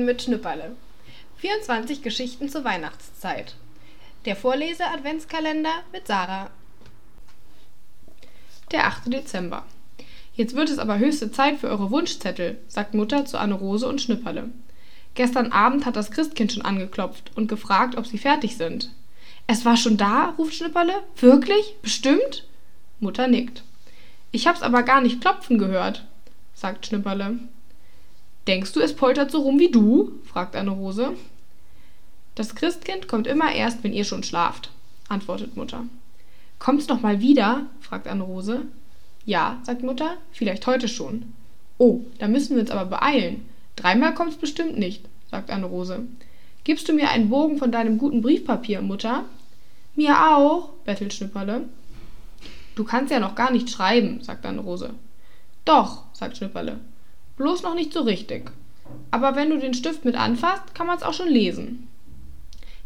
Weihnachten mit Schnipperle. 24 Geschichten zur Weihnachtszeit. Der Vorlese-Adventskalender mit Sarah. Der 8. Dezember. Jetzt wird es aber höchste Zeit für eure Wunschzettel, sagt Mutter zu Anne-Rose und Schnipperle. Gestern Abend hat das Christkind schon angeklopft und gefragt, ob sie fertig sind. Es war schon da, ruft Schnipperle. Wirklich? Bestimmt? Mutter nickt. Ich hab's aber gar nicht klopfen gehört, sagt Schnipperle. Denkst du, es poltert so rum wie du? fragt Anne-Rose. Das Christkind kommt immer erst, wenn ihr schon schlaft, antwortet Mutter. Kommt's noch mal wieder? fragt Anne-Rose. Ja, sagt Mutter, vielleicht heute schon. Oh, da müssen wir uns aber beeilen. Dreimal kommt's bestimmt nicht, sagt Anne-Rose. Gibst du mir einen Bogen von deinem guten Briefpapier, Mutter? Mir auch, bettelt Schnipperle. Du kannst ja noch gar nicht schreiben, sagt Anne-Rose. Doch, sagt Schnipperle. Bloß noch nicht so richtig. Aber wenn du den Stift mit anfasst, kann man's auch schon lesen.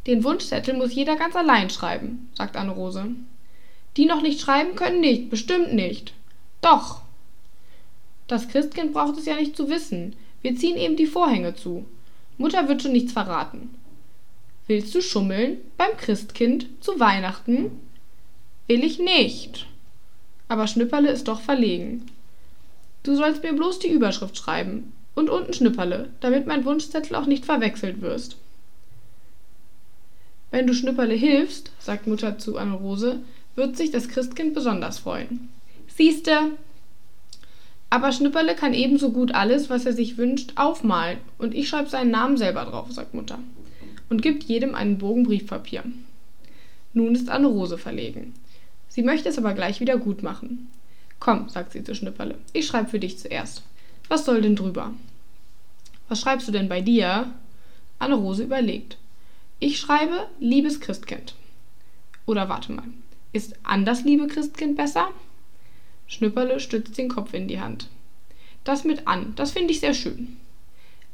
Den Wunschzettel muss jeder ganz allein schreiben, sagt Anne-Rose. Die noch nicht schreiben können nicht, bestimmt nicht. Doch. Das Christkind braucht es ja nicht zu wissen. Wir ziehen eben die Vorhänge zu. Mutter wird schon nichts verraten. Willst du schummeln beim Christkind zu Weihnachten? Will ich nicht. Aber Schnipperle ist doch verlegen. Du sollst mir bloß die Überschrift schreiben und unten Schnipperle, damit mein Wunschzettel auch nicht verwechselt wirst. Wenn du Schnipperle hilfst, sagt Mutter zu Anne-Rose, wird sich das Christkind besonders freuen. Siehste! Aber Schnipperle kann ebenso gut alles, was er sich wünscht, aufmalen und ich schreibe seinen Namen selber drauf, sagt Mutter und gibt jedem einen Bogen Briefpapier. Nun ist Anne-Rose verlegen. Sie möchte es aber gleich wieder gut machen. Komm, sagt sie zu Schnipperle, ich schreibe für dich zuerst. Was soll denn drüber? Was schreibst du denn bei dir? Anne-Rose überlegt. Ich schreibe, liebes Christkind. Oder warte mal, ist anders, liebe Christkind, besser? Schnipperle stützt den Kopf in die Hand. Das mit an, das finde ich sehr schön.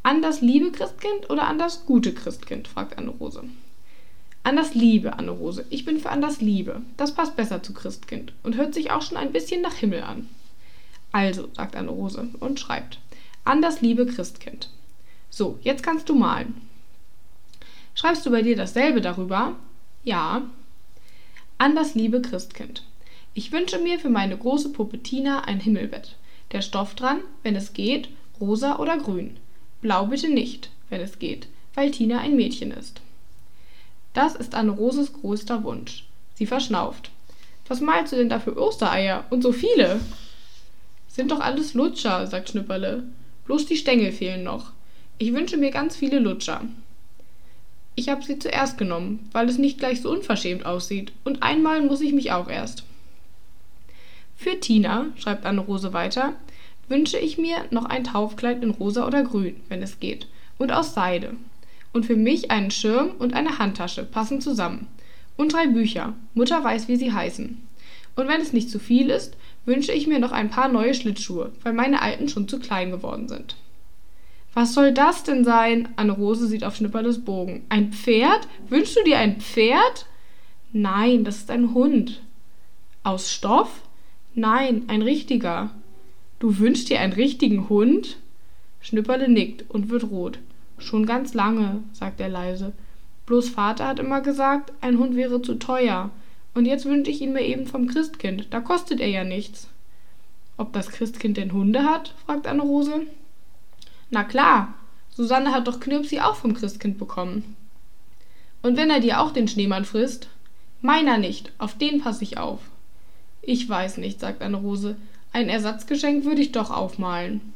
An das liebe Christkind oder an das gute Christkind? fragt Anne-Rose. An das Liebe, Anne-Rose. Ich bin für an das Liebe. Das passt besser zu Christkind und hört sich auch schon ein bisschen nach Himmel an. Also, sagt Anne-Rose und schreibt. An das liebe Christkind. So, jetzt kannst du malen. Schreibst du bei dir dasselbe darüber? Ja. An das liebe Christkind. Ich wünsche mir für meine große Puppe Tina ein Himmelbett. Der Stoff dran, wenn es geht, rosa oder grün. Blau bitte nicht, wenn es geht, weil Tina ein Mädchen ist. Das ist Anne-Roses größter Wunsch. Sie verschnauft. Was malst du denn da für Ostereier? Und so viele? Sind doch alles Lutscher, sagt Schnipperle. Bloß die Stängel fehlen noch. Ich wünsche mir ganz viele Lutscher. Ich habe sie zuerst genommen, weil es nicht gleich so unverschämt aussieht. Und einmal muss ich mich auch erst. Für Tina, schreibt Anne-Rose weiter, wünsche ich mir noch ein Taufkleid in rosa oder grün, wenn es geht, und aus Seide und für mich einen Schirm und eine Handtasche passen zusammen. Und drei Bücher. Mutter weiß, wie sie heißen. Und wenn es nicht zu viel ist, wünsche ich mir noch ein paar neue Schlittschuhe, weil meine alten schon zu klein geworden sind. Was soll das denn sein? Anne-Rose sieht auf Schnipperles Bogen. Ein Pferd? Wünschst du dir ein Pferd? Nein, das ist ein Hund. Aus Stoff? Nein, ein richtiger. Du wünschst dir einen richtigen Hund? Schnipperle nickt und wird rot. Schon ganz lange, sagt er leise. Bloß Vater hat immer gesagt, ein Hund wäre zu teuer. Und jetzt wünsche ich ihn mir eben vom Christkind. Da kostet er ja nichts. Ob das Christkind denn Hunde hat? fragt Anne-Rose. Na klar, Susanne hat doch Knirpsi auch vom Christkind bekommen. Und wenn er dir auch den Schneemann frisst? Meiner nicht, auf den passe ich auf. Ich weiß nicht, sagt Anne-Rose. Ein Ersatzgeschenk würde ich doch aufmalen.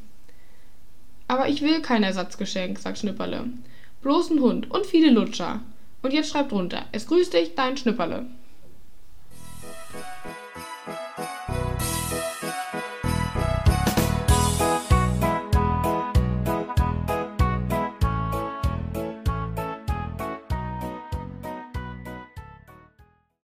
Aber ich will kein Ersatzgeschenk, sagt Schnipperle. Bloß ein Hund und viele Lutscher. Und jetzt schreib drunter. Es grüßt dich, dein Schnipperle.